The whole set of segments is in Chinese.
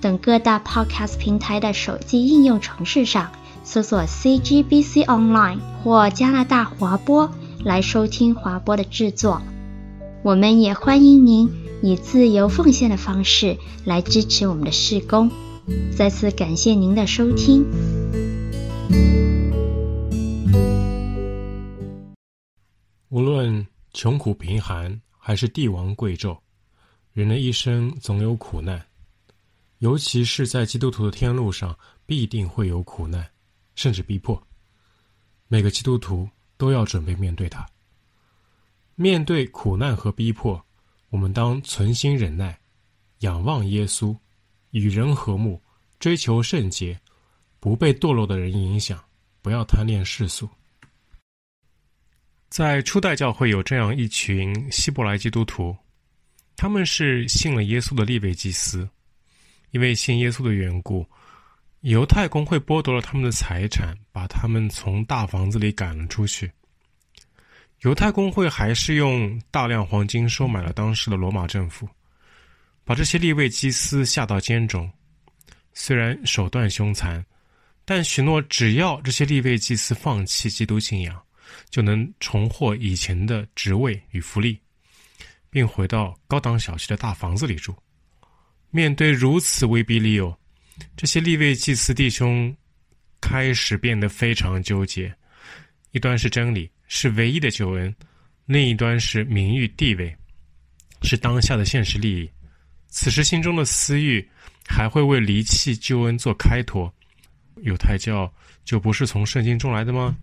等各大 Podcast 平台的手机应用程式上搜索 CGBC Online 或加拿大华播来收听华播的制作。我们也欢迎您以自由奉献的方式来支持我们的事工。再次感谢您的收听。无论穷苦贫寒，还是帝王贵胄，人的一生总有苦难，尤其是在基督徒的天路上，必定会有苦难，甚至逼迫。每个基督徒都要准备面对它。面对苦难和逼迫，我们当存心忍耐，仰望耶稣，与人和睦，追求圣洁，不被堕落的人影响，不要贪恋世俗。在初代教会有这样一群希伯来基督徒，他们是信了耶稣的利未祭司，因为信耶稣的缘故，犹太公会剥夺了他们的财产，把他们从大房子里赶了出去。犹太公会还是用大量黄金收买了当时的罗马政府，把这些立位祭司下到监中。虽然手段凶残，但许诺只要这些立位祭司放弃基督信仰。就能重获以前的职位与福利，并回到高档小区的大房子里住。面对如此威逼利诱，这些利未祭司弟兄开始变得非常纠结：一端是真理，是唯一的救恩；另一端是名誉地位，是当下的现实利益。此时心中的私欲还会为离弃救恩做开脱。犹太教就不是从圣经中来的吗？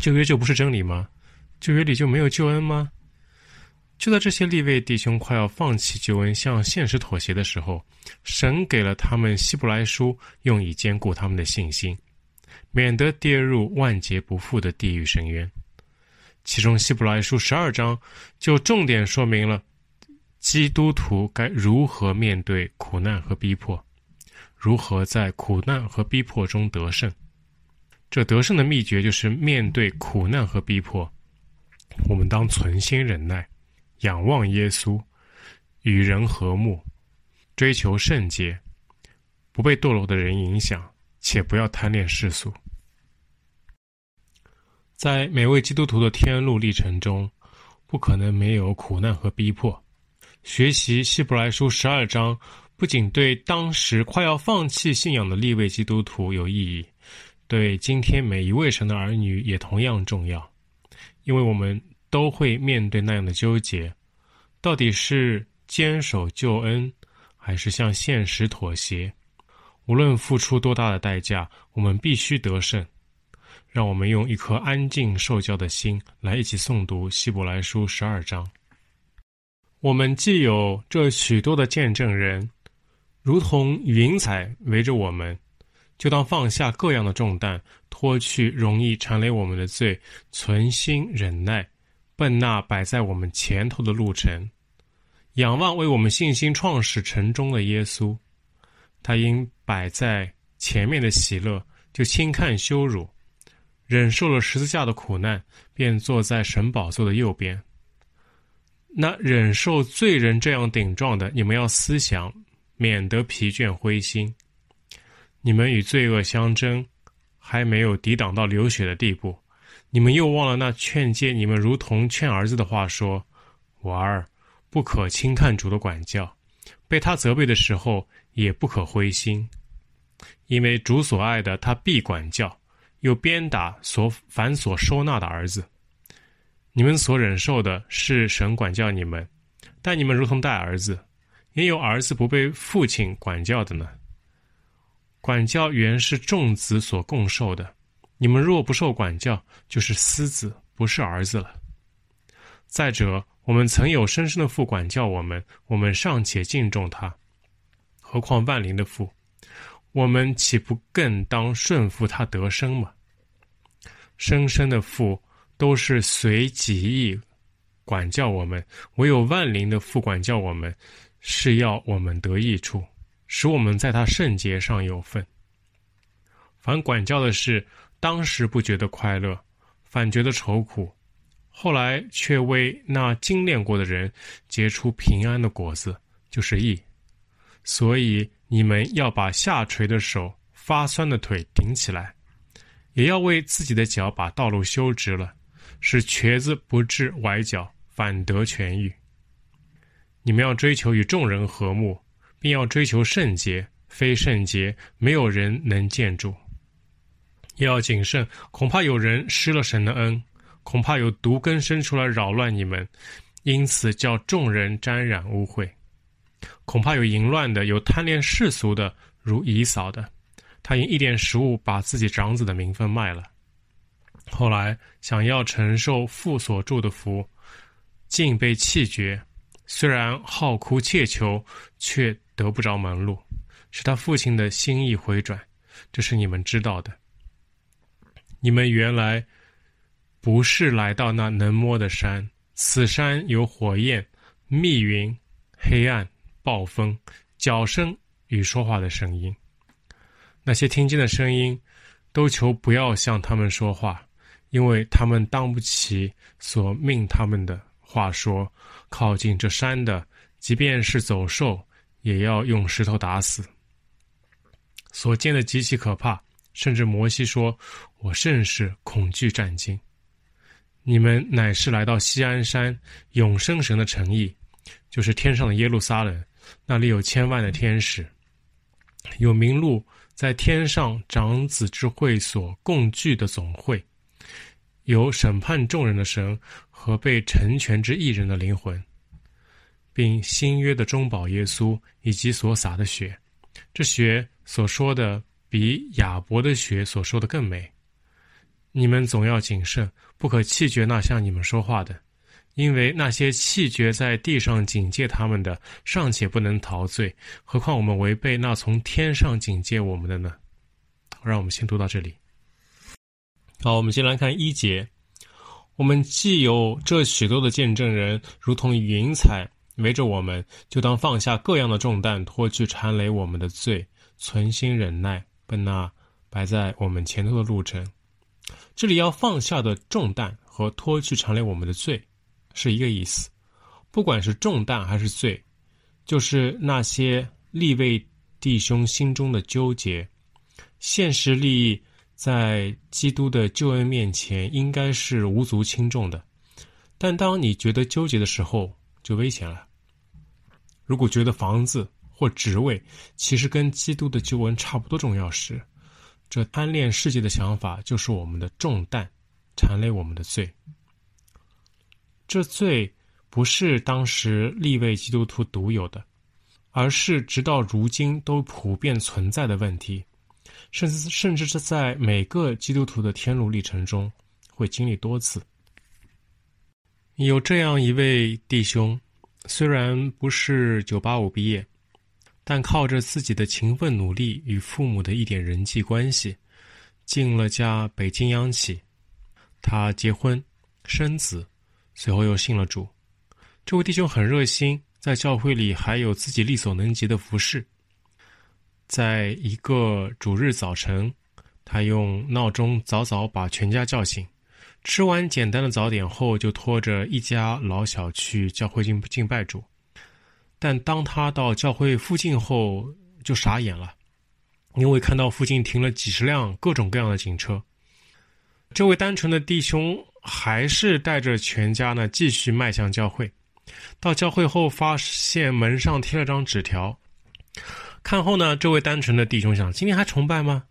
旧约就不是真理吗？旧约里就没有救恩吗？就在这些立位弟兄快要放弃救恩、向现实妥协的时候，神给了他们希伯来书，用以坚固他们的信心，免得跌入万劫不复的地狱深渊。其中希伯来书十二章就重点说明了基督徒该如何面对苦难和逼迫，如何在苦难和逼迫中得胜。这得胜的秘诀就是面对苦难和逼迫，我们当存心忍耐，仰望耶稣，与人和睦，追求圣洁，不被堕落的人影响，且不要贪恋世俗。在每位基督徒的天路历程中，不可能没有苦难和逼迫。学习希伯来书十二章，不仅对当时快要放弃信仰的立位基督徒有意义。对今天每一位神的儿女也同样重要，因为我们都会面对那样的纠结：到底是坚守救恩，还是向现实妥协？无论付出多大的代价，我们必须得胜。让我们用一颗安静受教的心来一起诵读希伯来书十二章。我们既有这许多的见证人，如同云彩围着我们。就当放下各样的重担，脱去容易缠累我们的罪，存心忍耐，奔那摆在我们前头的路程，仰望为我们信心创始成终的耶稣。他因摆在前面的喜乐，就轻看羞辱，忍受了十字架的苦难，便坐在神宝座的右边。那忍受罪人这样顶撞的，你们要思想，免得疲倦灰心。你们与罪恶相争，还没有抵挡到流血的地步，你们又忘了那劝诫你们如同劝儿子的话说：“我儿，不可轻看主的管教，被他责备的时候也不可灰心，因为主所爱的，他必管教，又鞭打所反所收纳的儿子。你们所忍受的是神管教你们，但你们如同待儿子，也有儿子不被父亲管教的呢。”管教原是众子所共受的，你们若不受管教，就是私子，不是儿子了。再者，我们曾有生身的父管教我们，我们尚且敬重他，何况万灵的父，我们岂不更当顺服他得生吗？生身的父都是随己意管教我们，唯有万灵的父管教我们，是要我们得益处，使我们在他圣洁上有份。凡管教的事，当时不觉得快乐，反觉得愁苦，后来却为那精炼过的人结出平安的果子，就是义。所以你们要把下垂的手、发酸的腿顶起来。也要为自己的脚把道路修直了，使瘸子不致崴脚，反得痊愈。你们要追求与众人和睦，并要追求圣洁，非圣洁，没有人能见主。也要谨慎，恐怕有人失了神的恩，恐怕有毒根生出来扰乱你们，因此叫众人沾染污秽。恐怕有淫乱的，有贪恋世俗的，如以扫的。他因一点食物把自己长子的名分卖了，后来想要承受父所祝的福，竟被弃绝。虽然好哭切求，却得不着门路，使他父亲的心意回转。这是你们知道的。你们原来不是来到那能摸的山，此山有火焰、密云、黑暗、暴风、脚声与说话的声音。那些听见的声音，都求不要向他们说话，因为他们当不起所命他们的话说。靠近这山的，即便是走兽，也要用石头打死。所见的极其可怕，甚至摩西说：“我甚是恐惧战惊。”你们乃是来到锡安山永生神的诚意，就是天上的耶路撒冷，那里有千万的天使，有名录。在天上长子之会所共聚的总会，有审判众人的神和被成全之一人的灵魂，并新约的中保耶稣以及所洒的血。这血所说的比亚伯的血所说的更美。你们总要谨慎，不可气绝那向你们说话的。因为那些气绝在地上警戒他们的，尚且不能逃罪，何况我们违背那从天上警戒我们的呢？让我们先读到这里。好，我们先来看一节。我们既有这许多的见证人，如同云彩围着我们，就当放下各样的重担，脱去缠累我们的罪，存心忍耐，奔那摆在我们前头的路程。这里要放下的重担和脱去缠累我们的罪。是一个意思，不管是重担还是罪，就是那些立位弟兄心中的纠结。现实利益在基督的救恩面前应该是无足轻重的，但当你觉得纠结的时候，就危险了。如果觉得房子或职位其实跟基督的救恩差不多重要时，这贪恋世界的想法就是我们的重担，缠累我们的罪。这罪不是当时立位基督徒独有的，而是直到如今都普遍存在的问题，甚至甚至是在每个基督徒的天路历程中会经历多次。有这样一位弟兄，虽然不是九八五毕业，但靠着自己的勤奋努力与父母的一点人际关系，进了家北京央企，他结婚生子。随后又信了主，这位弟兄很热心，在教会里还有自己力所能及的服侍。在一个主日早晨，他用闹钟早早把全家叫醒，吃完简单的早点后，就拖着一家老小去教会敬敬拜主。但当他到教会附近后，就傻眼了，因为看到附近停了几十辆各种各样的警车。这位单纯的弟兄。还是带着全家呢，继续迈向教会。到教会后，发现门上贴了张纸条。看后呢，这位单纯的弟兄想：今天还崇拜吗？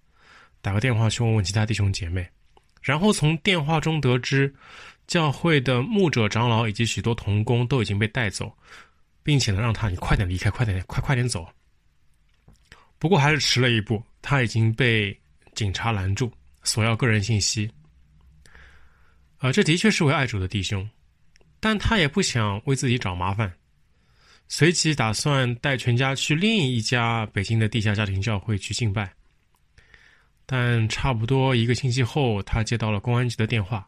打个电话去问问其他弟兄姐妹。然后从电话中得知，教会的牧者长老以及许多童工都已经被带走，并且呢，让他你快点离开，快点，快快点走。不过还是迟了一步，他已经被警察拦住，索要个人信息。啊，这的确是位爱主的弟兄，但他也不想为自己找麻烦，随即打算带全家去另一家北京的地下家庭教会去敬拜。但差不多一个星期后，他接到了公安局的电话。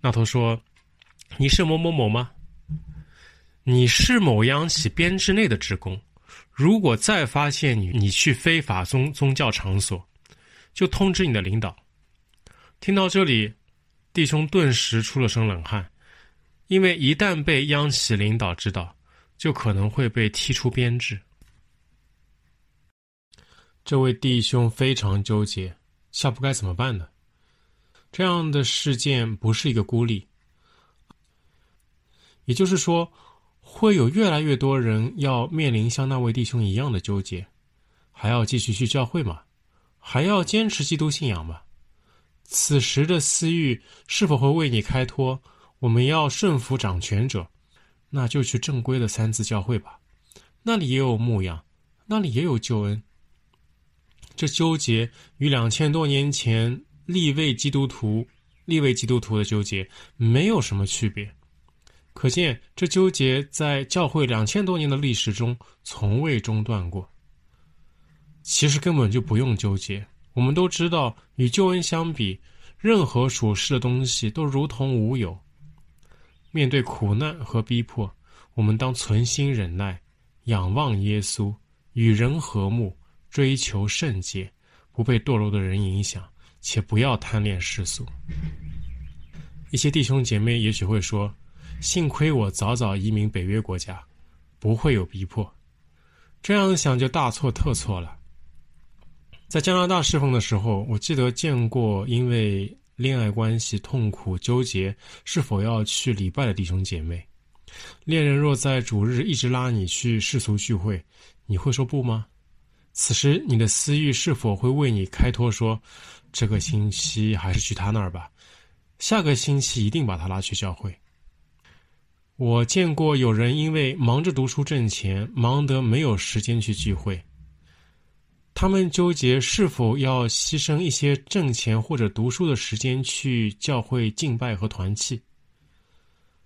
那头说：“你是某某某吗？你是某央企编制内的职工。如果再发现你你去非法宗宗教场所，就通知你的领导。”听到这里，弟兄顿时出了身冷汗，因为一旦被央企领导知道，就可能会被踢出编制。这位弟兄非常纠结，下步该怎么办呢？这样的事件不是一个孤立，也就是说，会有越来越多人要面临像那位弟兄一样的纠结，还要继续去教会吗？还要坚持基督信仰吗？此时的私欲是否会为你开脱？我们要顺服掌权者，那就去正规的三自教会吧，那里也有牧养，那里也有救恩。这纠结与两千多年前立位基督徒、立位基督徒的纠结没有什么区别，可见这纠结在教会两千多年的历史中从未中断过。其实根本就不用纠结，我们都知道，与救恩相比，任何属世的东西都如同无有。面对苦难和逼迫，我们当存心忍耐，仰望耶稣，与人和睦。追求圣洁，不被堕落的人影响，且不要贪恋世俗。一些弟兄姐妹也许会说：“幸亏我早早移民北约国家，不会有逼迫。”这样想就大错特错了。在加拿大侍奉的时候，我记得见过因为恋爱关系痛苦纠结是否要去礼拜的弟兄姐妹。恋人若在主日一直拉你去世俗聚会，你会说不吗？此时，你的私欲是否会为你开脱说：“这个星期还是去他那儿吧，下个星期一定把他拉去教会。”我见过有人因为忙着读书挣钱，忙得没有时间去聚会。他们纠结是否要牺牲一些挣钱或者读书的时间去教会敬拜和团契。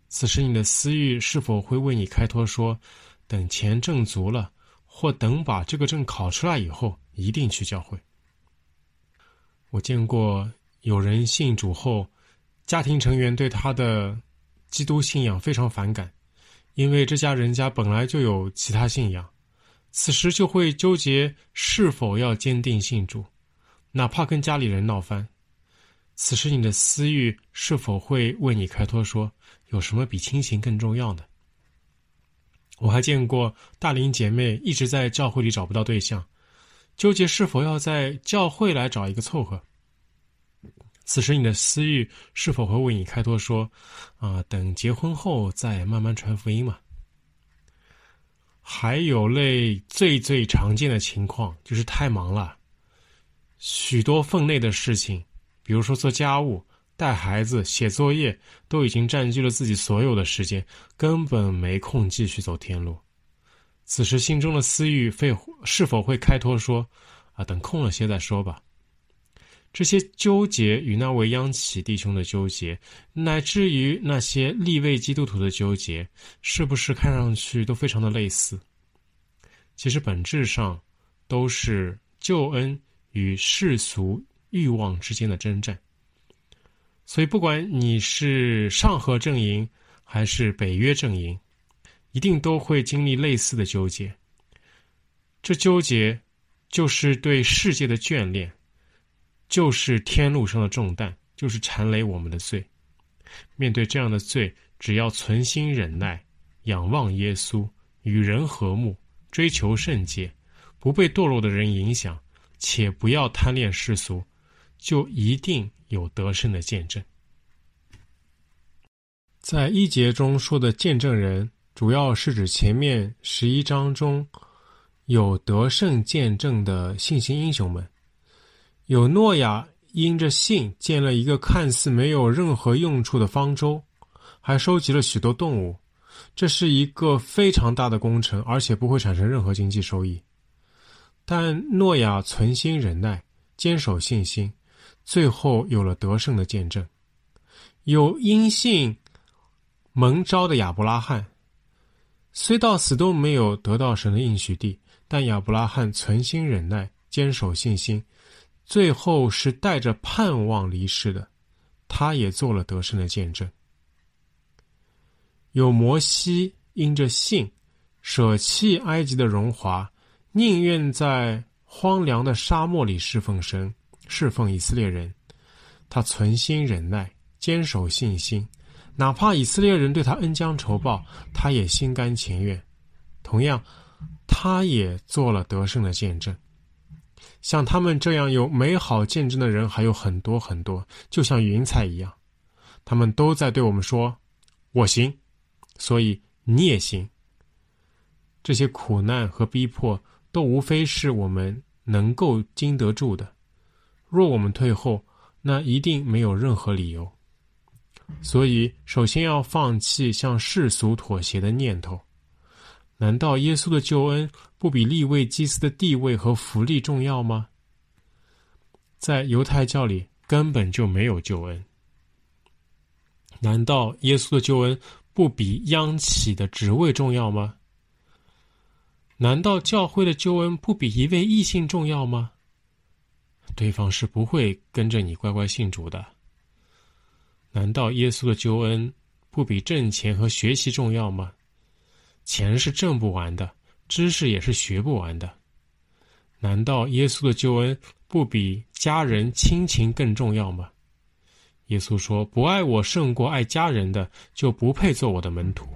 此时，你的私欲是否会为你开脱说：“等钱挣足了。”或等把这个证考出来以后，一定去教会。我见过有人信主后，家庭成员对他的基督信仰非常反感，因为这家人家本来就有其他信仰，此时就会纠结是否要坚定信主，哪怕跟家里人闹翻。此时你的私欲是否会为你开脱说，有什么比亲情更重要的？我还见过大龄姐妹一直在教会里找不到对象，纠结是否要在教会来找一个凑合。此时你的私欲是否会为你开脱说：“啊，等结婚后再慢慢传福音嘛？”还有类最最常见的情况就是太忙了，许多分内的事情，比如说做家务。带孩子、写作业都已经占据了自己所有的时间，根本没空继续走天路。此时心中的私欲会是否会开脱说：“啊，等空了些再说吧。”这些纠结与那位央企弟兄的纠结，乃至于那些立位基督徒的纠结，是不是看上去都非常的类似？其实本质上都是救恩与世俗欲望之间的征战。所以，不管你是上合阵营还是北约阵营，一定都会经历类似的纠结。这纠结就是对世界的眷恋，就是天路上的重担，就是缠累我们的罪。面对这样的罪，只要存心忍耐，仰望耶稣，与人和睦，追求圣洁，不被堕落的人影响，且不要贪恋世俗，就一定。有得胜的见证，在一节中说的见证人，主要是指前面十一章中有得胜见证的信心英雄们。有诺亚因着信建了一个看似没有任何用处的方舟，还收集了许多动物，这是一个非常大的工程，而且不会产生任何经济收益。但诺亚存心忍耐，坚守信心。最后有了得胜的见证，有因信蒙召的亚伯拉罕，虽到死都没有得到神的应许地，但亚伯拉罕存心忍耐，坚守信心，最后是带着盼望离世的，他也做了得胜的见证。有摩西因着信，舍弃埃及的荣华，宁愿在荒凉的沙漠里侍奉神，侍奉以色列人。他存心忍耐，坚守信心，哪怕以色列人对他恩将仇报，他也心甘情愿。同样，他也做了得胜的见证。像他们这样有美好见证的人还有很多很多，就像云彩一样，他们都在对我们说：“我行，所以你也行。”这些苦难和逼迫都无非是我们能够经得住的。若我们退后，那一定没有任何理由。所以，首先要放弃向世俗妥协的念头。难道耶稣的救恩不比利位祭司的地位和福利重要吗？在犹太教里根本就没有救恩。难道耶稣的救恩不比央企的职位重要吗？难道教会的救恩不比一位异性重要吗？对方是不会跟着你乖乖信主的。难道耶稣的救恩不比挣钱和学习重要吗？钱是挣不完的，知识也是学不完的。难道耶稣的救恩不比家人亲情更重要吗？耶稣说：“不爱我胜过爱家人的，就不配做我的门徒。”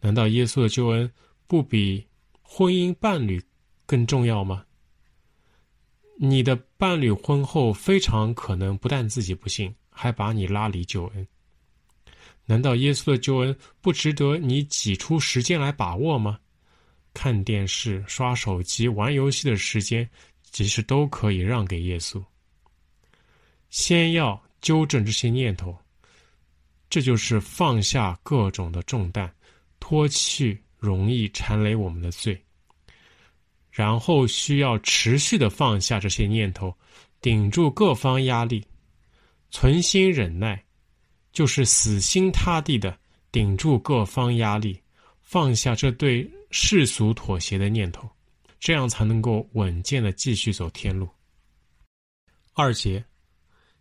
难道耶稣的救恩不比婚姻伴侣更重要吗？你的伴侣婚后非常可能不但自己不信，还把你拉离救恩。难道耶稣的救恩不值得你挤出时间来把握吗？看电视、刷手机、玩游戏的时间，其实都可以让给耶稣。先要纠正这些念头，这就是放下各种的重担，脱去容易缠累我们的罪。然后需要持续的放下这些念头，顶住各方压力，存心忍耐。就是死心塌地的顶住各方压力，放下这对世俗妥协的念头，这样才能够稳健的继续走天路。二节，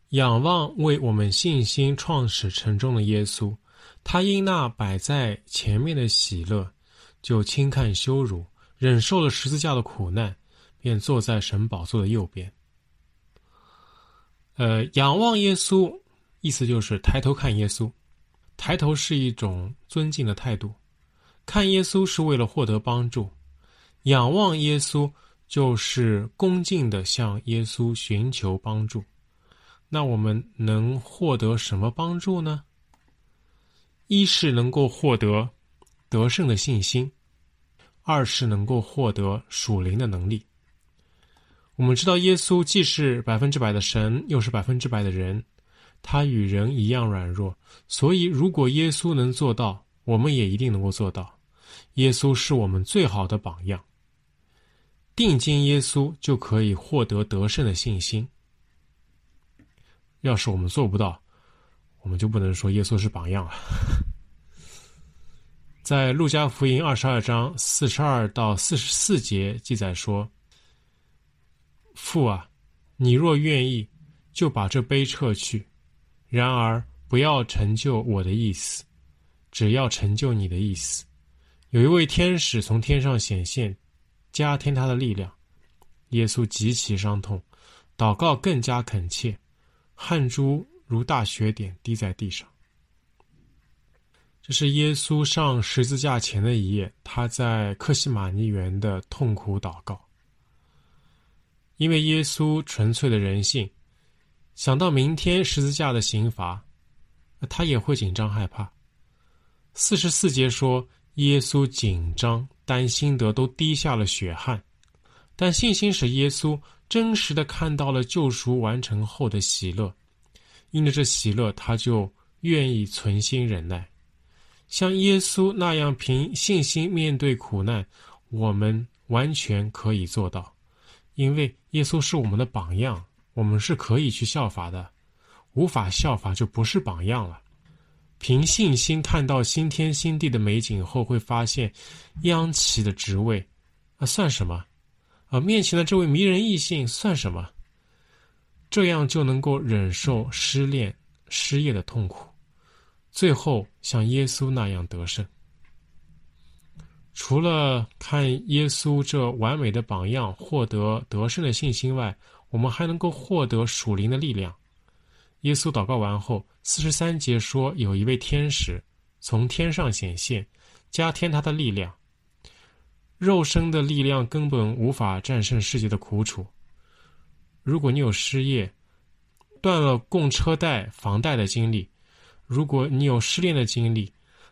仰望为我们信心创始成终的耶稣，他因那摆在前面的喜乐，就轻看羞辱，忍受了十字架的苦难，便坐在神宝座的右边。呃，仰望耶稣。意思就是抬头看耶稣，抬头是一种尊敬的态度，看耶稣是为了获得帮助，仰望耶稣就是恭敬地向耶稣寻求帮助。那我们能获得什么帮助呢？一是能够获得得胜的信心，二是能够获得属灵的能力。我们知道耶稣既是百分之百的神，又是百分之百的人。他与人一样软弱，所以如果耶稣能做到，我们也一定能够做到。耶稣是我们最好的榜样。定睛耶稣，就可以获得得胜的信心。要是我们做不到，我们就不能说耶稣是榜样了。在路加福音二十二章四十二到四十四节记载说：“父啊，你若愿意，就把这杯撤去。”然而，不要成就我的意思，只要成就你的意思。有一位天使从天上显现，加添他的力量。耶稣极其伤痛，祷告更加恳切，汗珠如大雪点滴在地上。这是耶稣上十字架前的一夜，他在克西马尼园的痛苦祷告。因为耶稣纯粹的人性。想到明天十字架的刑罚，他也会紧张害怕。四十四节说，耶稣紧张担心得都滴下了血汗，但信心使耶稣真实的看到了救赎完成后的喜乐，因着这喜乐，他就愿意存心忍耐，像耶稣那样凭信心面对苦难，我们完全可以做到，因为耶稣是我们的榜样。我们是可以去效法的，无法效法就不是榜样了。凭信心看到新天新地的美景后，会发现央企的职位，啊算什么？啊面前的这位迷人异性算什么？这样就能够忍受失恋、失业的痛苦，最后像耶稣那样得胜。除了看耶稣这完美的榜样获得得胜的信心外，我们还能够获得属灵的力量。耶稣祷告完后，四十三节说，有一位天使从天上显现，加添他的力量。肉身的力量根本无法战胜世界的苦楚。如果你有失业、断了供车贷、房贷的经历，如果你有失恋的经历，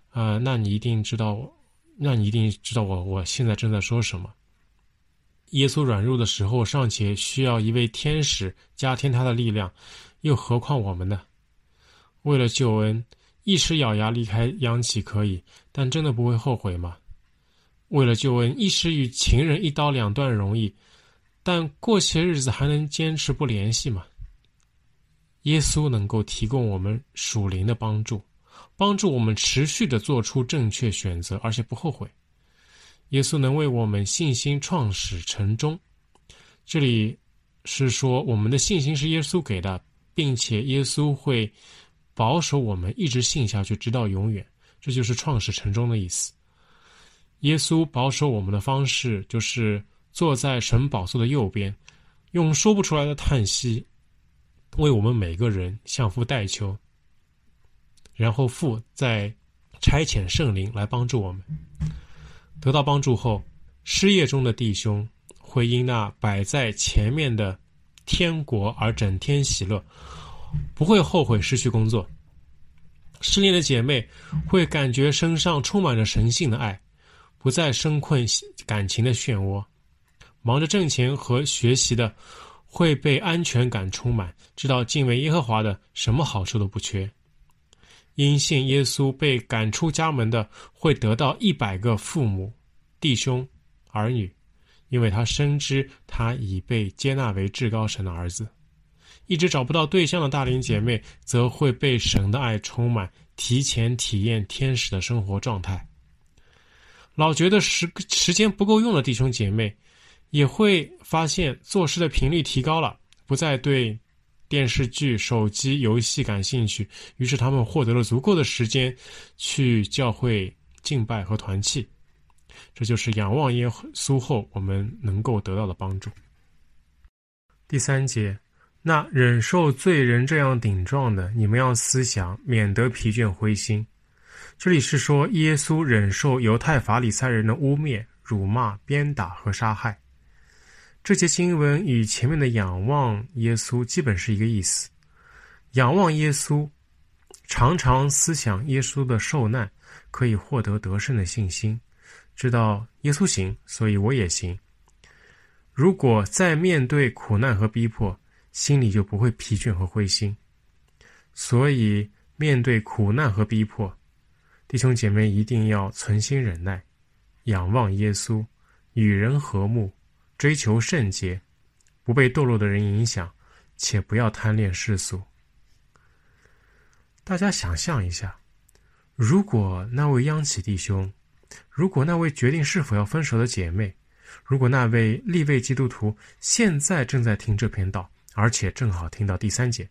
啊、呃，那你一定知道。那你一定知道我我现在正在说什么。耶稣软弱的时候尚且需要一位天使加添他的力量，又何况我们呢？为了救恩，一时咬牙离开央企可以，但真的不会后悔吗？为了救恩，一时与情人一刀两断容易，但过些日子还能坚持不联系吗？耶稣能够提供我们属灵的帮助。帮助我们持续地做出正确选择，而且不后悔。耶稣能为我们信心创始成终。这里是说，我们的信心是耶稣给的，并且耶稣会保守我们一直信下去，直到永远。这就是创始成终的意思。耶稣保守我们的方式，就是坐在神宝座的右边，用说不出来的叹息，为我们每个人向父代求。然后父再差遣圣灵来帮助我们。得到帮助后，失业中的弟兄会因那摆在前面的天国而整天喜乐，不会后悔失去工作。失恋的姐妹会感觉身上充满着神性的爱，不再深困感情的漩涡。忙着挣钱和学习的会被安全感充满，知道敬畏耶和华的什么好处都不缺。因信耶稣被赶出家门的，会得到一百个父母、弟兄、儿女，因为他深知他已被接纳为至高神的儿子。一直找不到对象的大龄姐妹，则会被神的爱充满，提前体验天使的生活状态。老觉得时时间不够用的弟兄姐妹，也会发现做事的频率提高了，不再对。电视剧、手机游戏感兴趣，于是他们获得了足够的时间去教会敬拜和团契。这就是仰望耶稣后我们能够得到的帮助。第三节，那忍受罪人这样顶撞的，你们要思想，免得疲倦灰心。这里是说耶稣忍受犹太法利赛人的污蔑、辱骂、鞭打和杀害。这节经文与前面的仰望耶稣基本是一个意思。仰望耶稣，常常思想耶稣的受难，可以获得得胜的信心，知道耶稣行，所以我也行。如果在面对苦难和逼迫，心里就不会疲倦和灰心。所以面对苦难和逼迫，弟兄姐妹一定要存心忍耐，仰望耶稣，与人和睦。追求圣洁，不被堕落的人影响，且不要贪恋世俗。大家想象一下，如果那位央企弟兄，如果那位决定是否要分手的姐妹，如果那位立位基督徒现在正在听这篇道，而且正好听到第三节，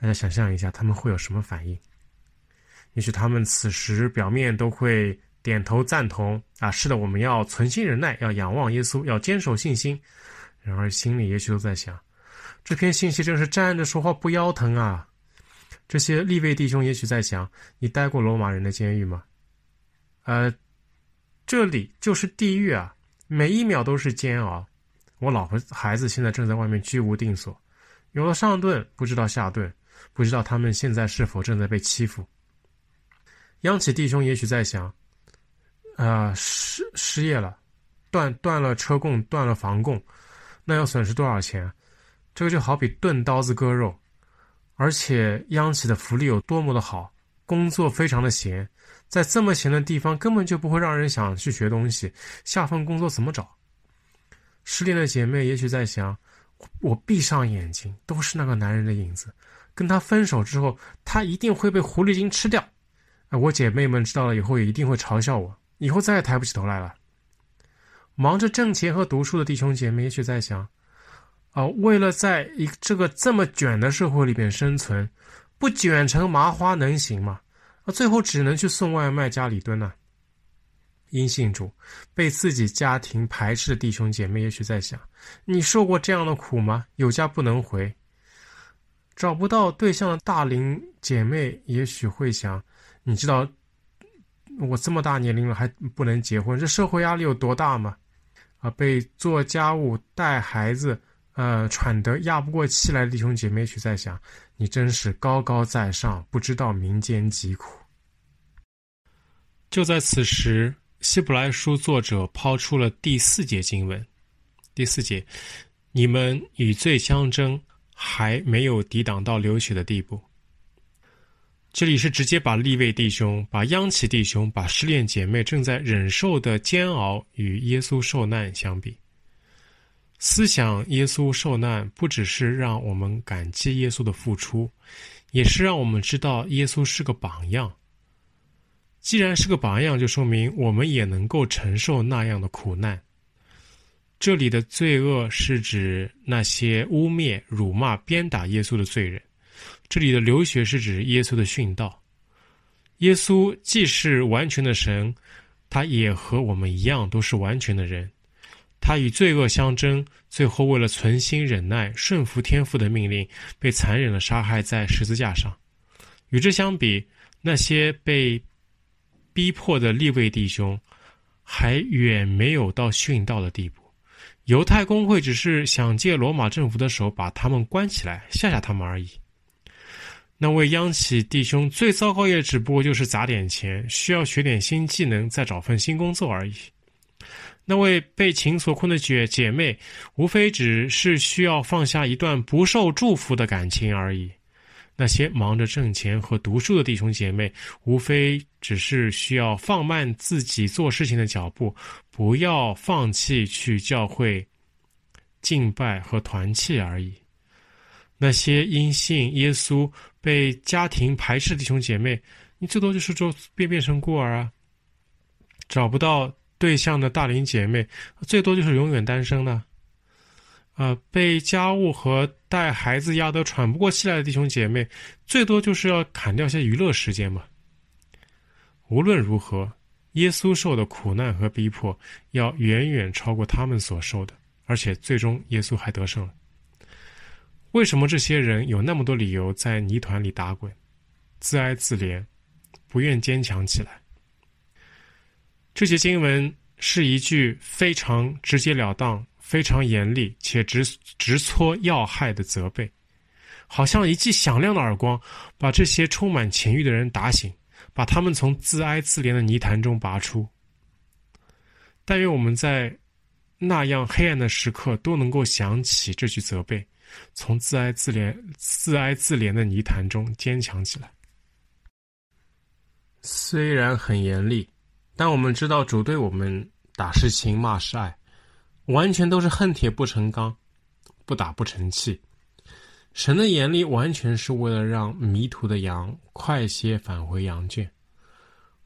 大家想象一下，他们会有什么反应？也许他们此时表面都会。点头赞同啊！是的，我们要存心忍耐，要仰望耶稣，要坚守信心。然而心里也许都在想：这篇信息真是站着说话不腰疼啊！这些利未弟兄也许在想：你待过罗马人的监狱吗？呃，这里就是地狱啊，每一秒都是煎熬。我老婆孩子现在正在外面居无定所，有了上顿不知道下顿，不知道他们现在是否正在被欺负。央企弟兄也许在想。啊、呃，失失业了，断断了车供，断了房供，那要损失多少钱？这个就好比钝刀子割肉，而且央企的福利有多么的好，工作非常的闲，在这么闲的地方根本就不会让人想去学东西，下份工作怎么找？失恋的姐妹也许在想，我闭上眼睛都是那个男人的影子，跟他分手之后，他一定会被狐狸精吃掉。我姐妹们知道了以后也一定会嘲笑我。以后再也抬不起头来了。忙着挣钱和读书的弟兄姐妹也许在想：啊、为了在一这个这么卷的社会里边生存，不卷成麻花能行吗？啊，最后只能去送外卖家里蹲了。因信主，被自己家庭排斥的弟兄姐妹，也许在想：你受过这样的苦吗？有家不能回，找不到对象的大龄姐妹，也许会想：你知道我这么大年龄了还不能结婚，这社会压力有多大吗？啊，被做家务、带孩子，呃，喘得压不过气来的弟兄姐妹，也许在想：你真是高高在上，不知道民间疾苦。就在此时。希伯来书作者抛出了第四节经文，第四节，你们与罪相争，还没有抵挡到流血的地步。这里是直接把立位弟兄、把央企弟兄、把失恋姐妹正在忍受的煎熬与耶稣受难相比。思想耶稣受难，不只是让我们感激耶稣的付出，也是让我们知道耶稣是个榜样。既然是个榜样，就说明我们也能够承受那样的苦难。这里的罪恶是指那些污蔑、辱骂、鞭打耶稣的罪人；这里的流血是指耶稣的殉道。耶稣既是完全的神，他也和我们一样都是完全的人。他与罪恶相争，最后为了存心忍耐、顺服天父的命令，被残忍地杀害在十字架上。与之相比，那些被逼迫的立位弟兄，还远没有到殉道的地步。犹太公会只是想借罗马政府的手把他们关起来，吓吓他们而已。那位央企弟兄最糟糕也只不过就是砸点钱，需要学点新技能，再找份新工作而已。那位被情所困的姐姐妹，无非只是需要放下一段不受祝福的感情而已。那些忙着挣钱和读书的弟兄姐妹，无非只是需要放慢自己做事情的脚步，不要放弃去教会敬拜和团契而已。那些因信耶稣被家庭排斥的弟兄姐妹，你最多就是做变变成孤儿啊，找不到对象的大龄姐妹，最多就是永远单身的。呃，被家务和带孩子压得喘不过气来的弟兄姐妹，最多就是要砍掉些娱乐时间嘛。无论如何，耶稣受的苦难和逼迫要远远超过他们所受的，而且最终耶稣还得胜了。为什么这些人有那么多理由在泥团里打滚，自哀自怜，不愿坚强起来？这些经文是一句非常直截了当。非常严厉且直直戳要害的责备，好像一记响亮的耳光，把这些充满情欲的人打醒，把他们从自哀自怜的泥潭中拔出。但愿我们在那样黑暗的时刻都能够想起这句责备，从自哀自怜、自哀自怜的泥潭中坚强起来。虽然很严厉，但我们知道主对我们打是情，骂是爱。完全都是恨铁不成钢，不打不成器。神的严厉完全是为了让迷途的羊快些返回羊圈。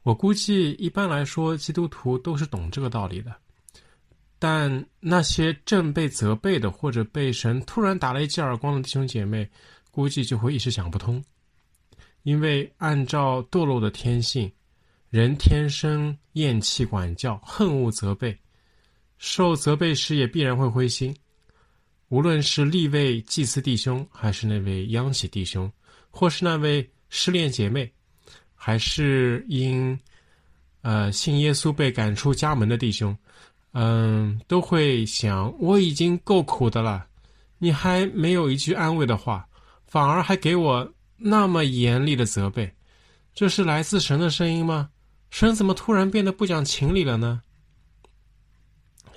我估计一般来说，基督徒都是懂这个道理的。但那些正被责备的，或者被神突然打了一记耳光的弟兄姐妹，估计就会一时想不通。因为按照堕落的天性，人天生厌弃管教，恨恶责备。受责备时也必然会灰心，无论是立位祭司弟兄，还是那位央企弟兄，或是那位失恋姐妹，还是因呃信耶稣被赶出家门的弟兄，嗯，都会想：我已经够苦的了，你还没有一句安慰的话，反而还给我那么严厉的责备，这是来自神的声音吗？神怎么突然变得不讲情理了呢？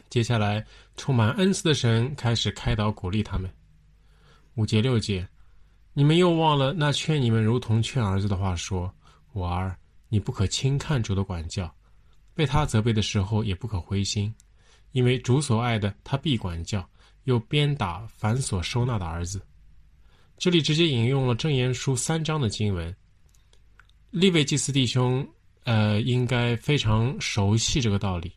接下来，充满恩赐的神开始开导鼓励他们。五节六节，你们又忘了那劝你们如同劝儿子的话说：“我儿，你不可轻看主的管教，被他责备的时候也不可灰心，因为主所爱的，他必管教，又鞭打凡所收纳的儿子。”这里直接引用了箴言书三章的经文。利未祭司弟兄，呃，应该非常熟悉这个道理。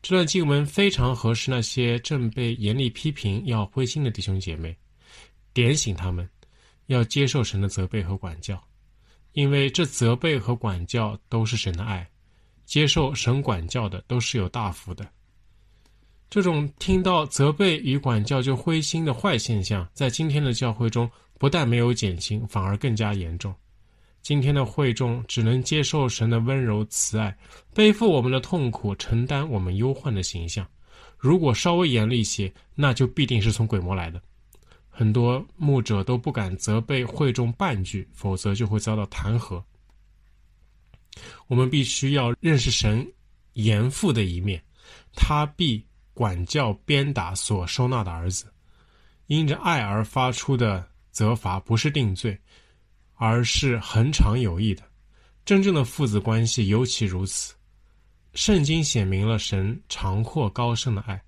这段经文非常合适那些正被严厉批评要灰心的弟兄姐妹，点醒他们要接受神的责备和管教，因为这责备和管教都是神的爱，接受神管教的都是有大福的。这种听到责备与管教就灰心的坏现象，在今天的教会中不但没有减轻，反而更加严重。今天的会众只能接受神的温柔慈爱，背负我们的痛苦，承担我们忧患的形象。如果稍微严厉些，那就必定是从鬼魔来的。很多牧者都不敢责备会众半句，否则就会遭到弹劾。我们必须要认识神严父的一面，他必管教鞭打所收纳的儿子，因着爱而发出的责罚不是定罪。而是恒常有益的，真正的父子关系尤其如此。圣经显明了神长阔高深的爱，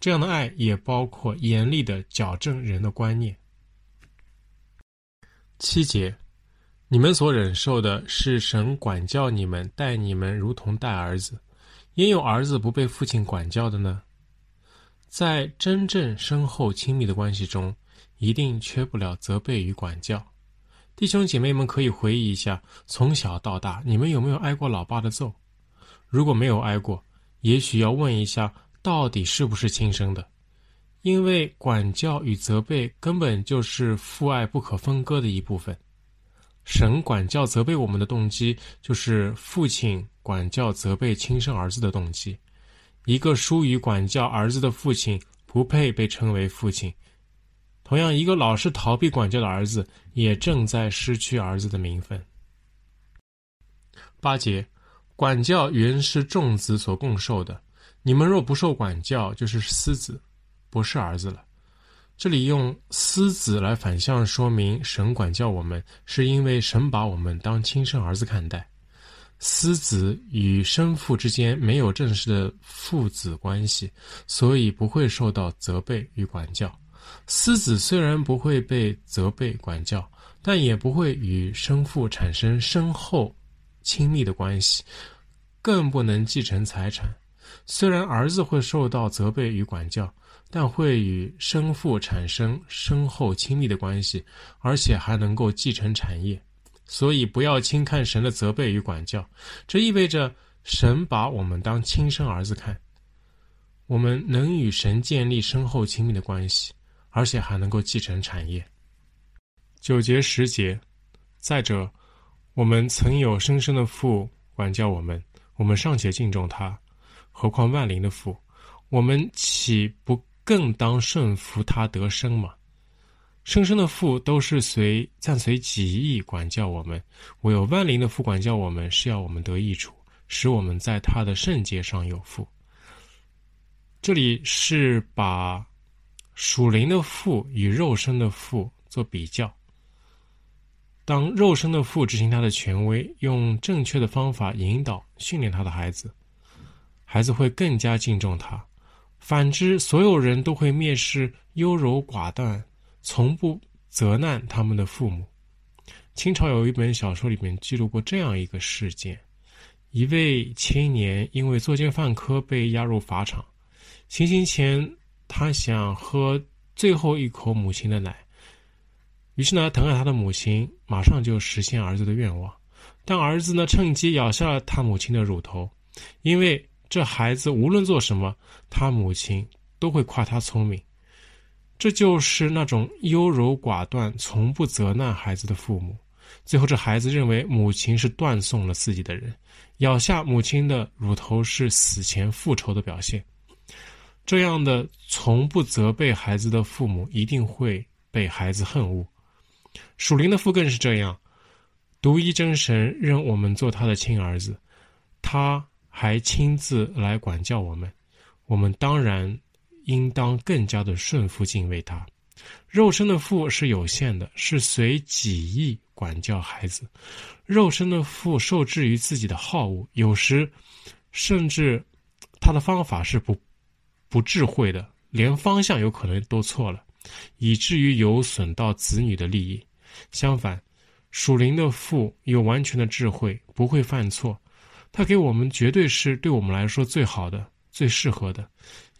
这样的爱也包括严厉的矫正人的观念。七节，你们所忍受的是神管教你们，待你们如同待儿子，焉有儿子不被父亲管教的呢？在真正深厚亲密的关系中，一定缺不了责备与管教。弟兄姐妹们可以回忆一下，从小到大，你们有没有挨过老爸的揍？如果没有挨过，也许要问一下，到底是不是亲生的？因为管教与责备根本就是父爱不可分割的一部分。神管教责备我们的动机，就是父亲管教责备亲生儿子的动机。一个疏于管教儿子的父亲，不配被称为父亲。同样，一个老是逃避管教的儿子，也正在失去儿子的名分。八节，管教原是众子所共受的，你们若不受管教，就是私子，不是儿子了。这里用私子来反向说明神管教我们，是因为神把我们当亲生儿子看待。私子与生父之间没有正式的父子关系，所以不会受到责备与管教。私子虽然不会被责备管教，但也不会与生父产生深厚亲密的关系，更不能继承财产。虽然儿子会受到责备与管教，但会与生父产生深厚亲密的关系，而且还能够继承产业。所以不要轻看神的责备与管教，这意味着神把我们当亲生儿子看，我们能与神建立深厚亲密的关系。而且还能够继承产业。九节十节，再者，我们曾有生身的父管教我们，我们尚且敬重他，何况万灵的父？我们岂不更当顺服他得生吗？生生的父都是随暂随己意管教我们，唯有万灵的父管教我们，是要我们得益处，使我们在他的圣洁上有福。这里是把。属灵的父与肉身的父做比较，当肉身的父执行他的权威，用正确的方法引导训练他的孩子，孩子会更加敬重他。反之，所有人都会蔑视优柔寡断、从不责难他们的父母。清朝有一本小说里面记录过这样一个事件：一位青年因为作奸犯科被押入法场，行刑前。他想喝最后一口母亲的奶，于是呢，疼爱他的母亲马上就实现儿子的愿望。但儿子呢，趁机咬下了他母亲的乳头，因为这孩子无论做什么，他母亲都会夸他聪明。这就是那种优柔寡断、从不责难孩子的父母。最后，这孩子认为母亲是断送了自己的人，咬下母亲的乳头是死前复仇的表现。这样的从不责备孩子的父母，一定会被孩子恨恶。属灵的父更是这样，独一真神认我们做他的亲儿子，他还亲自来管教我们，我们当然应当更加的顺服敬畏他。肉身的父是有限的，是随己意管教孩子。肉身的父受制于自己的好恶，有时甚至他的方法是不。不智慧的，连方向有可能都错了，以至于有损到子女的利益。相反，属灵的父有完全的智慧，不会犯错，他给我们绝对是对我们来说最好的、最适合的，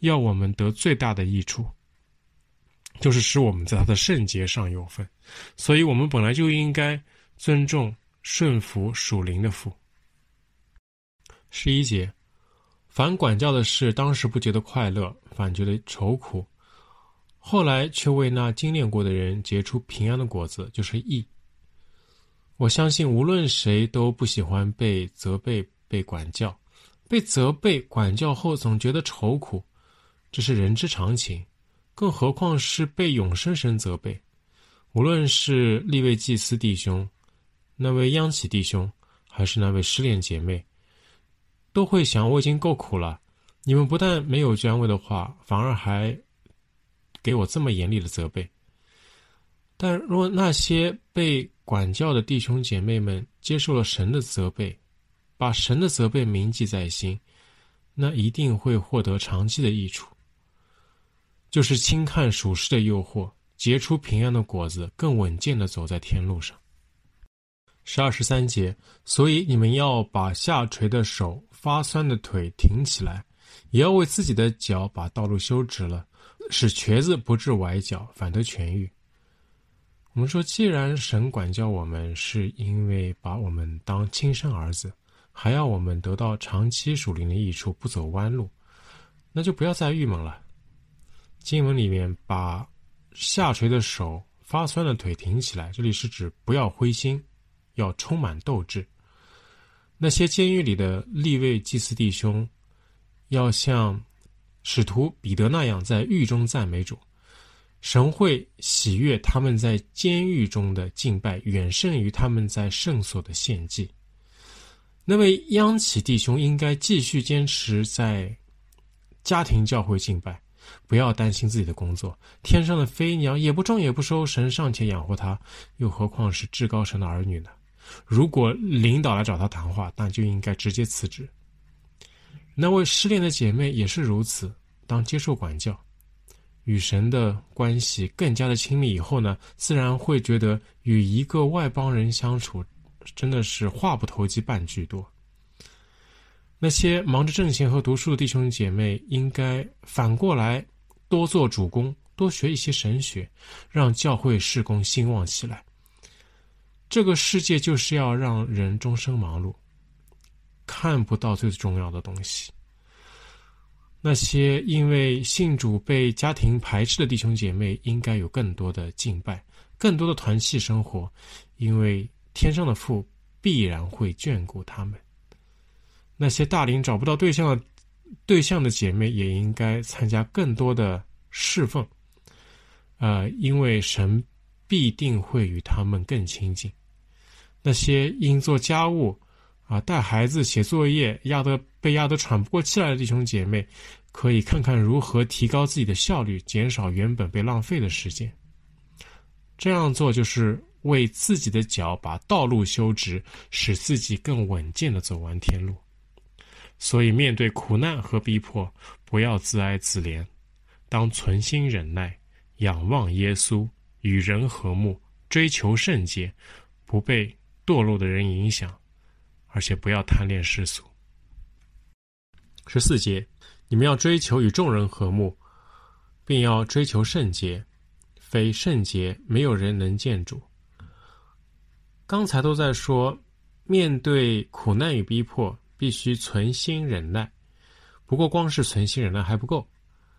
要我们得最大的益处，就是使我们在他的圣洁上有份。所以，我们本来就应该尊重、顺服属灵的父。十一节，凡管教的事，当时不觉得快乐，反觉得愁苦；后来却为那经炼过的人结出平安的果子，就是义。我相信，无论谁都不喜欢被责备、被管教。被责备、管教后总觉得愁苦，这是人之常情。更何况是被永生神责备。无论是立位祭司弟兄、那位央企弟兄，还是那位失恋姐妹，都会想：我已经够苦了，你们不但没有句安慰的话，反而还给我这么严厉的责备。但若那些被管教的弟兄姐妹们接受了神的责备，把神的责备铭记在心，那一定会获得长期的益处，就是轻看属世的诱惑，结出平安的果子，更稳健的走在天路上。十二十三节，所以你们要把下垂的手、发酸的腿挺起来，也要为自己的脚把道路修直了，使瘸子不致崴脚，反得痊愈。我们说，既然神管教我们，是因为把我们当亲生儿子。还要我们得到长期属灵的益处，不走弯路，那就不要再郁闷了。经文里面把下垂的手、发酸的腿挺起来，这里是指不要灰心，要充满斗志。那些监狱里的立位祭司弟兄，要像使徒彼得那样在狱中赞美主，神会喜悦他们在监狱中的敬拜，远胜于他们在圣所的献祭。那位央企弟兄应该继续坚持在家庭教会敬拜，不要担心自己的工作。天上的飞鸟也不种也不收，神尚且养活他，又何况是至高神的儿女呢？如果领导来找他谈话，那就应该直接辞职。那位失恋的姐妹也是如此，当接受管教，与神的关系更加的亲密以后呢，自然会觉得与一个外邦人相处。真的是话不投机半句多。那些忙着挣钱和读书的弟兄姐妹，应该反过来多做主工，多学一些神学，让教会事工兴旺起来。这个世界就是要让人终生忙碌，看不到最重要的东西。那些因为信主被家庭排斥的弟兄姐妹，应该有更多的敬拜，更多的团契生活，因为。天上的父必然会眷顾他们。那些大龄找不到对象的对象的姐妹，也应该参加更多的侍奉。呃，因为神必定会与他们更亲近。那些因做家务啊、带孩子、写作业压得被压得喘不过气来的弟兄姐妹，可以看看如何提高自己的效率，减少原本被浪费的时间。这样做就是。为自己的脚把道路修直，使自己更稳健的走完天路。所以，面对苦难和逼迫，不要自哀自怜，当存心忍耐，仰望耶稣，与人和睦，追求圣洁，不被堕落的人影响，而且不要贪恋世俗。十四节，你们要追求与众人和睦，并要追求圣洁，非圣洁，没有人能见主。刚才都在说，面对苦难与逼迫，必须存心忍耐。不过，光是存心忍耐还不够，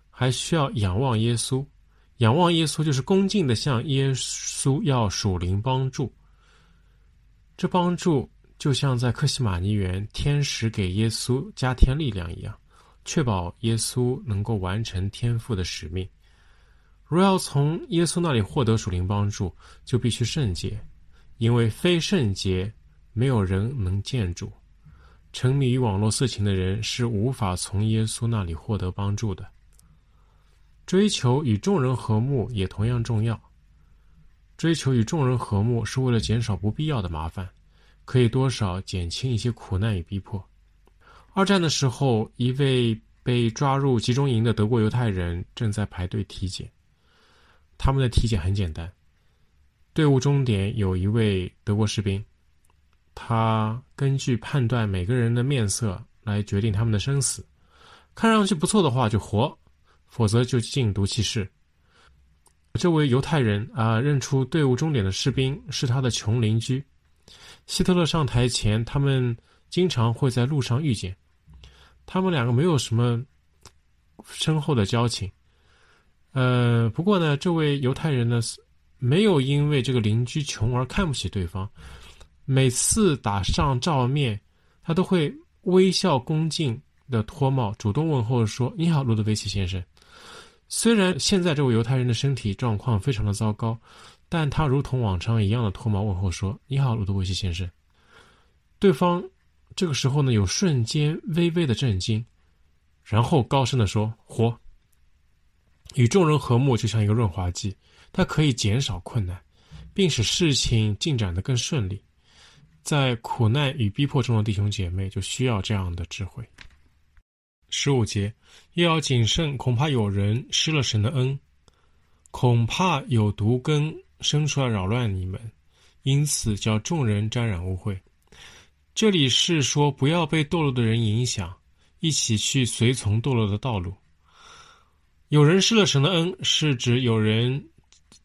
还需要仰望耶稣。仰望耶稣就是恭敬的向耶稣要属灵帮助。这帮助就像在克西马尼园，天使给耶稣加添力量一样，确保耶稣能够完成天父的使命。若要从耶稣那里获得属灵帮助，就必须圣洁。因为非圣洁，没有人能见主。沉迷于网络色情的人是无法从耶稣那里获得帮助的。追求与众人和睦也同样重要。追求与众人和睦是为了减少不必要的麻烦，可以多少减轻一些苦难与逼迫。二战的时候，一位被抓入集中营的德国犹太人正在排队体检。他们的体检很简单。队伍终点有一位德国士兵，他根据判断每个人的面色来决定他们的生死。看上去不错的话就活，否则就进毒气室。这位犹太人啊，认出队伍终点的士兵是他的穷邻居。希特勒上台前，他们经常会在路上遇见。他们两个没有什么深厚的交情。呃，不过呢，这位犹太人呢，没有因为这个邻居穷而看不起对方。每次打上照面，他都会微笑恭敬的脱帽，主动问候说：“你好，路德维希先生。”虽然现在这位犹太人的身体状况非常的糟糕，但他如同往常一样的脱帽问候说：“你好，路德维希先生。”对方这个时候呢，有瞬间微微的震惊，然后高声的说：“活。”与众人和睦就像一个润滑剂，它可以减少困难，并使事情进展得更顺利。在苦难与逼迫中的弟兄姐妹就需要这样的智慧。十五节，又要谨慎，恐怕有人失了神的恩，恐怕有毒根生出来扰乱你们，因此叫众人沾染污秽。这里是说不要被堕落的人影响，一起去随从堕落的道路。有人失了神的恩，是指有人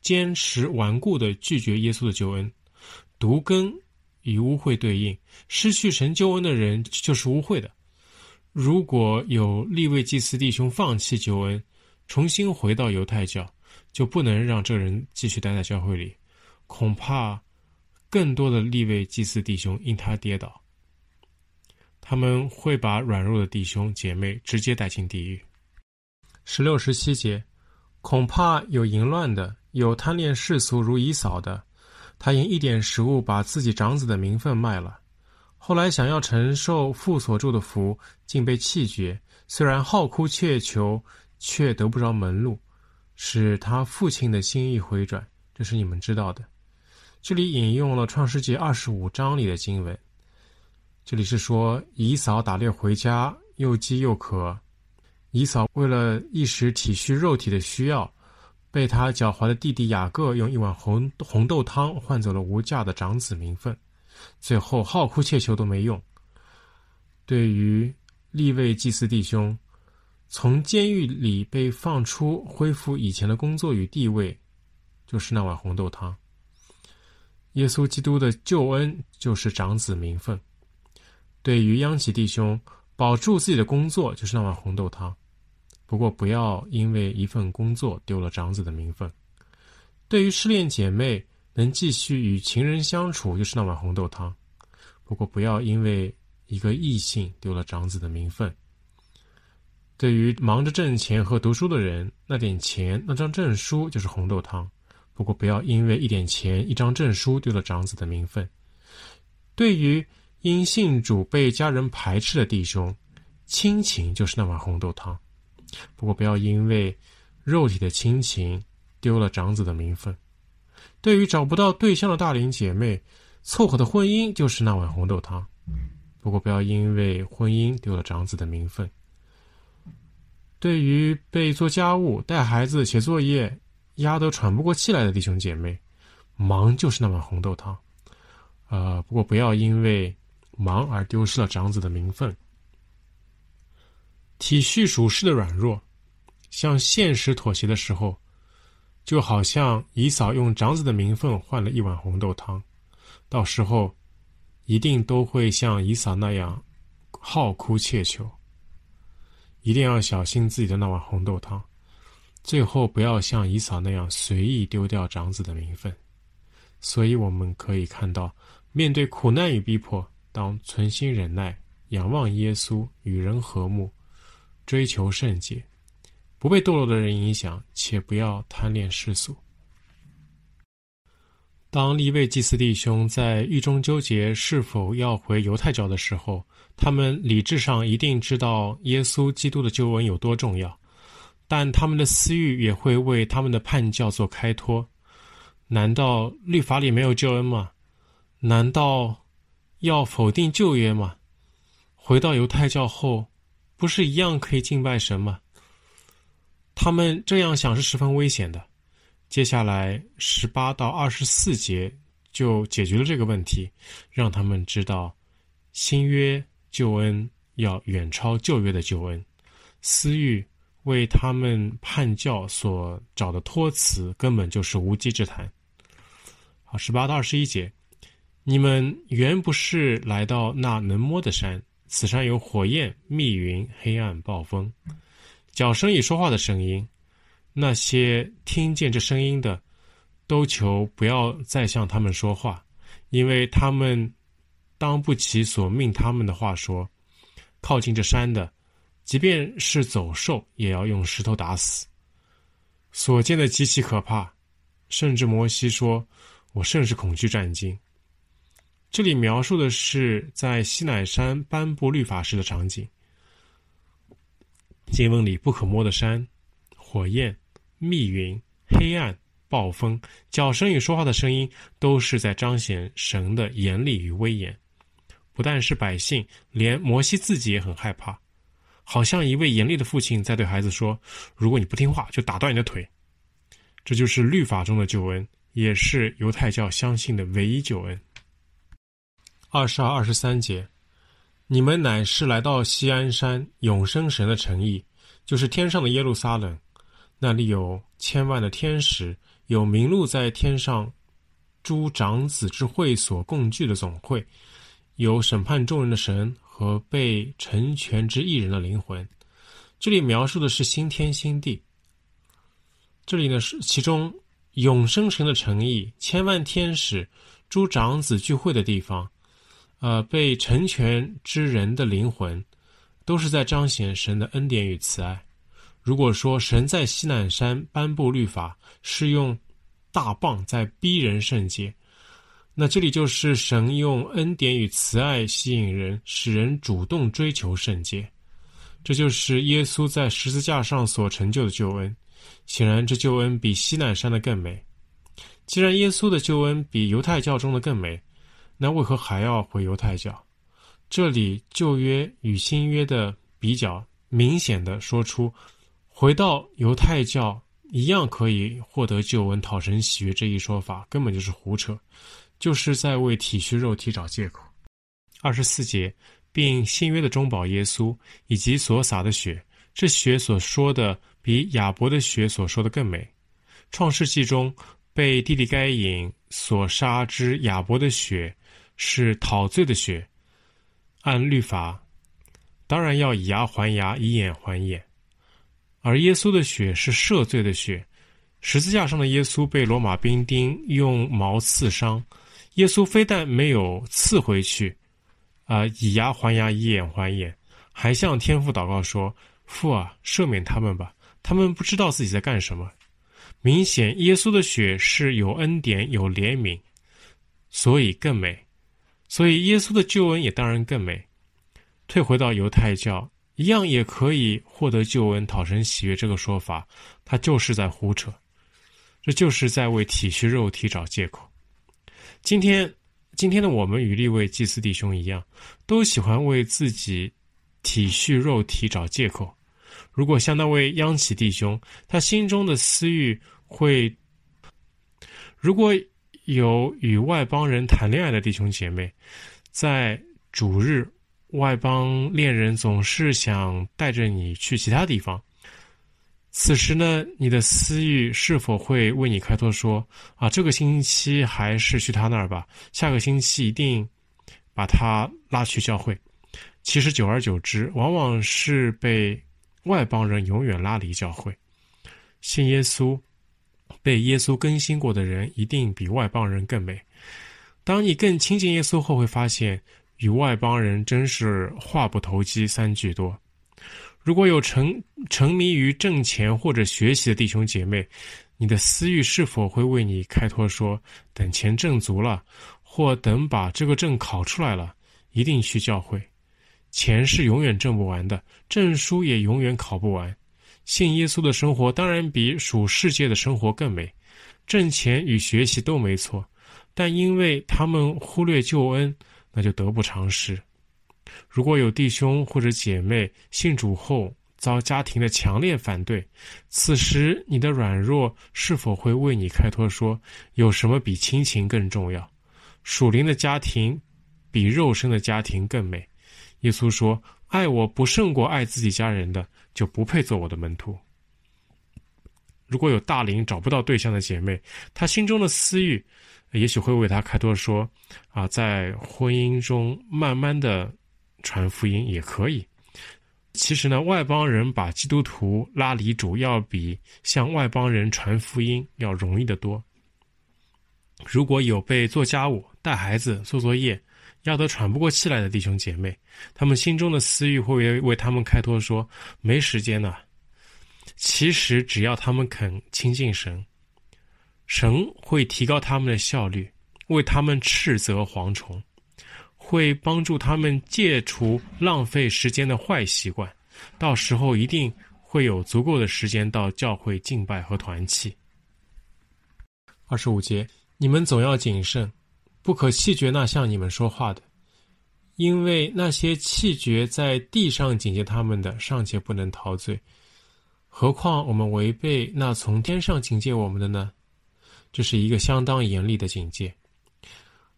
坚持顽固的拒绝耶稣的救恩。毒根与污秽对应，失去神救恩的人就是污秽的。如果有利位祭司弟兄放弃救恩，重新回到犹太教，就不能让这人继续待在教会里，恐怕更多的利位祭司弟兄因他跌倒，他们会把软弱的弟兄姐妹直接带进地狱。十六、十七节，恐怕有淫乱的，有贪恋世俗如以扫的，他因一点食物把自己长子的名分卖了。后来想要承受父所祝的福，竟被弃绝。虽然好哭切求，却得不着门路，使他父亲的心意回转。这是你们知道的。这里引用了创世记二十五章里的经文。这里是说以扫打猎回家，又饥又渴。以扫为了一时体恤肉体的需要，被他狡猾的弟弟雅各用一碗红红豆汤换走了无价的长子名分。最后号哭切求都没用。对于立位祭祀弟兄，从监狱里被放出，恢复以前的工作与地位，就是那碗红豆汤。耶稣基督的救恩就是长子名分。对于央企弟兄，保住自己的工作就是那碗红豆汤。不过不要因为一份工作丢了长子的名分。对于失恋姐妹，能继续与情人相处，就是那碗红豆汤。不过，不要因为一个异性丢了长子的名分。对于忙着挣钱和读书的人，那点钱、那张证书就是红豆汤。不过，不要因为一点钱、一张证书丢了长子的名分。对于因信主被家人排斥的弟兄，亲情就是那碗红豆汤。不过，不要因为肉体的亲情丢了长子的名分。对于找不到对象的大龄姐妹，凑合的婚姻就是那碗红豆汤。不过，不要因为婚姻丢了长子的名分。对于被做家务、带孩子、写作业压得喘不过气来的弟兄姐妹，忙就是那碗红豆汤。呃，不过不要因为忙而丢失了长子的名分。体恤属世的软弱，向现实妥协的时候。就好像以扫用长子的名分换了一碗红豆汤，到时候一定都会像以扫那样号哭切求。一定要小心自己的那碗红豆汤，最后不要像以扫那样随意丢掉长子的名分。所以我们可以看到，面对苦难与逼迫，当存心忍耐，仰望耶稣，与人和睦，追求圣洁。不被堕落的人影响，且不要贪恋世俗。当利未祭司弟兄在狱中纠结是否要回犹太教的时候，他们理智上一定知道耶稣基督的救恩有多重要，但他们的私欲也会为他们的叛教做开脱。难道律法里没有救恩吗？难道要否定旧约吗？回到犹太教后，不是一样可以敬拜神吗？他们这样想是十分危险的。接下来十八到二十四节就解决了这个问题，让他们知道新约救恩要远超旧约的救恩。私欲为他们叛教所找的托词，根本就是无稽之谈。好，十八到二十一节，你们原不是来到那能摸的山，此山有火焰、密云、黑暗、暴风，角声与说话的声音。那些听见这声音的，都求不要再向他们说话，因为他们当不起所命他们的话说。靠近这山的，即便是走兽，也要用石头打死。所见的极其可怕，甚至摩西说：“我甚是恐惧战惊。”这里描述的是在西乃山颁布律法时的场景。经文里不可摸的山、火焰、密云、黑暗、暴风、角声与说话的声音，都是在彰显神的严厉与威严。不但是百姓，连摩西自己也很害怕，好像一位严厉的父亲在对孩子说：“如果你不听话，就打断你的腿。”这就是律法中的救恩，也是犹太教相信的唯一救恩。二十二、二十三节，你们乃是来到锡安山永生神的诚意，就是天上的耶路撒冷，那里有千万的天使，有名录在天上诸长子之会所共聚的总会。有审判众人的神和被成全之一人的灵魂，这里描述的是新天新地。这里呢是其中永生神的诚意，千万天使、诸长子聚会的地方，呃，被成全之人的灵魂，都是在彰显神的恩典与慈爱。如果说神在西南山颁布律法，是用大棒在逼人圣洁。那这里就是神用恩典与慈爱吸引人，使人主动追求圣洁。这就是耶稣在十字架上所成就的救恩。显然，这救恩比西南山的更美。既然耶稣的救恩比犹太教中的更美，那为何还要回犹太教？这里旧约与新约的比较，明显的说出，回到犹太教一样可以获得救恩、讨神喜悦这一说法，根本就是胡扯。就是在为体虚肉体找借口。二十四节，并新约的中保耶稣以及所洒的血，这血所说的比亚伯的血所说的更美。创世纪中被弟弟该隐所杀之亚伯的血是讨罪的血，按律法当然要以牙还牙，以眼还眼。而耶稣的血是赦罪的血，十字架上的耶稣被罗马兵丁用矛刺伤。耶稣非但没有刺回去，啊、以牙还牙，以眼还眼，还向天父祷告说：“父啊，赦免他们吧，他们不知道自己在干什么。”明显，耶稣的血是有恩典、有怜悯，所以更美。所以，耶稣的救恩也当然更美。退回到犹太教，一样也可以获得救恩、讨神喜悦这个说法，他就是在胡扯，这就是在为体恤肉体找借口。今天，今天的我们与利未祭司弟兄一样，都喜欢为自己体恤肉体找借口。如果像那位央企弟兄，他心中的私欲会，如果有与外邦人谈恋爱的弟兄姐妹，在主日，外邦恋人总是想带着你去其他地方。此时呢，你的私欲是否会为你开脱说：“啊，这个星期还是去他那儿吧，下个星期一定把他拉去教会。”其实久而久之，往往是被外邦人永远拉离教会。信耶稣、被耶稣更新过的人，一定比外邦人更美。当你更亲近耶稣后，会发现与外邦人真是话不投机三句多。如果有沉沉迷于挣钱或者学习的弟兄姐妹，你的私欲是否会为你开脱说，等钱挣足了，或等把这个证考出来了，一定去教会？钱是永远挣不完的，证书也永远考不完。信耶稣的生活当然比属世界的生活更美，挣钱与学习都没错，但因为他们忽略救恩，那就得不偿失。如果有弟兄或者姐妹信主后遭家庭的强烈反对，此时你的软弱是否会为你开脱说，有什么比亲情更重要？属灵的家庭比肉身的家庭更美。耶稣说：“爱我不胜过爱自己家人的，就不配做我的门徒。如果有大龄找不到对象的姐妹，她心中的私欲，也许会为她开脱说：啊，在婚姻中慢慢的传福音也可以。其实呢，外邦人把基督徒拉离主，要比向外邦人传福音要容易得多。如果有被做家务、带孩子、做作业压得喘不过气来的弟兄姐妹，他们心中的私欲会为为他们开脱说：没时间呢。其实只要他们肯亲近神，神会提高他们的效率，为他们斥责蝗虫。会帮助他们戒除浪费时间的坏习惯，到时候一定会有足够的时间到教会敬拜和团契。二十五节，你们总要谨慎，不可气绝那向你们说话的，因为那些气绝在地上警戒他们的，尚且不能陶醉，何况我们违背那从天上警戒我们的呢？这是一个相当严厉的警戒。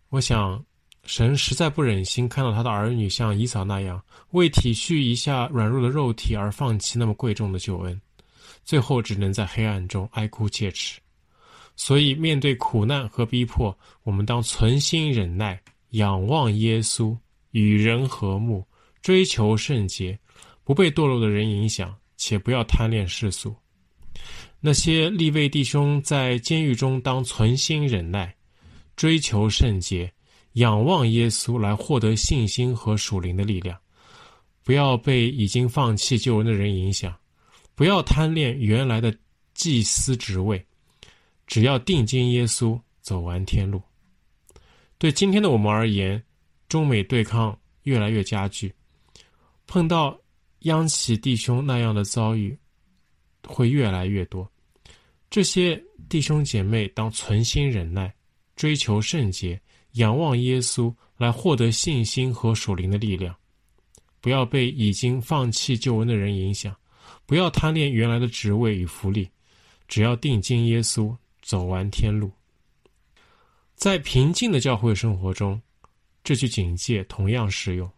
我想。神实在不忍心看到他的儿女像以扫那样，为体恤一下软弱的肉体而放弃那么贵重的救恩，最后只能在黑暗中哀哭切齿。所以，面对苦难和逼迫，我们当存心忍耐，仰望耶稣，与人和睦，追求圣洁，不被堕落的人影响，且不要贪恋世俗。那些立位弟兄在监狱中当存心忍耐，追求圣洁。仰望耶稣来获得信心和属灵的力量，不要被已经放弃救恩的人影响，不要贪恋原来的祭司职位，只要定睛耶稣，走完天路。对今天的我们而言，中美对抗越来越加剧，碰到央企弟兄那样的遭遇会越来越多。这些弟兄姐妹当存心忍耐，追求圣洁。仰望耶稣来获得信心和属灵的力量，不要被已经放弃救恩的人影响，不要贪恋原来的职位与福利，只要定睛耶稣，走完天路。在平静的教会生活中，这句警戒同样适用。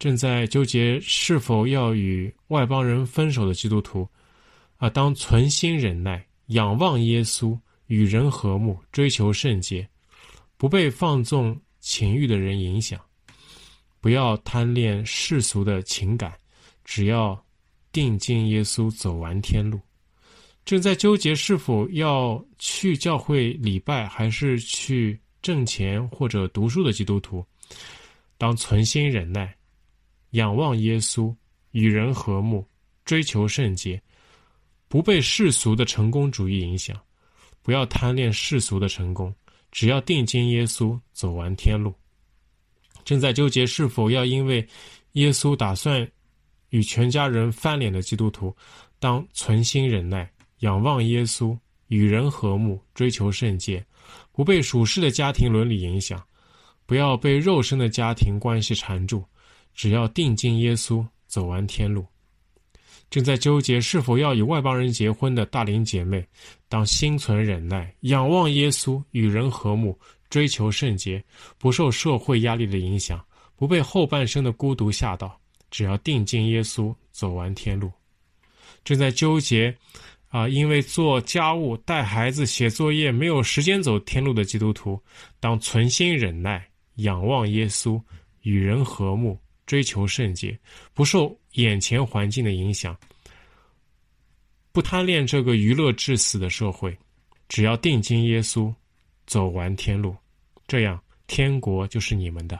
正在纠结是否要与外邦人分手的基督徒，啊，当存心忍耐，仰望耶稣，与人和睦，追求圣洁。不被放纵情欲的人影响，不要贪恋世俗的情感，只要定睛耶稣，走完天路。正在纠结是否要去教会礼拜，还是去挣钱或者读书的基督徒，当存心忍耐，仰望耶稣，与人和睦，追求圣洁，不被世俗的成功主义影响，不要贪恋世俗的成功。只要定睛耶稣，走完天路。正在纠结是否要因为耶稣打算与全家人翻脸的基督徒，当存心忍耐，仰望耶稣，与人和睦，追求圣洁，不被属世的家庭伦理影响，不要被肉身的家庭关系缠住。只要定睛耶稣，走完天路。正在纠结是否要与外邦人结婚的大龄姐妹，当心存忍耐，仰望耶稣，与人和睦，追求圣洁，不受社会压力的影响，不被后半生的孤独吓到，只要定睛耶稣，走完天路。正在纠结，啊，因为做家务、带孩子、写作业没有时间走天路的基督徒，当存心忍耐，仰望耶稣，与人和睦。追求圣洁，不受眼前环境的影响，不贪恋这个娱乐至死的社会，只要定睛耶稣，走完天路，这样天国就是你们的。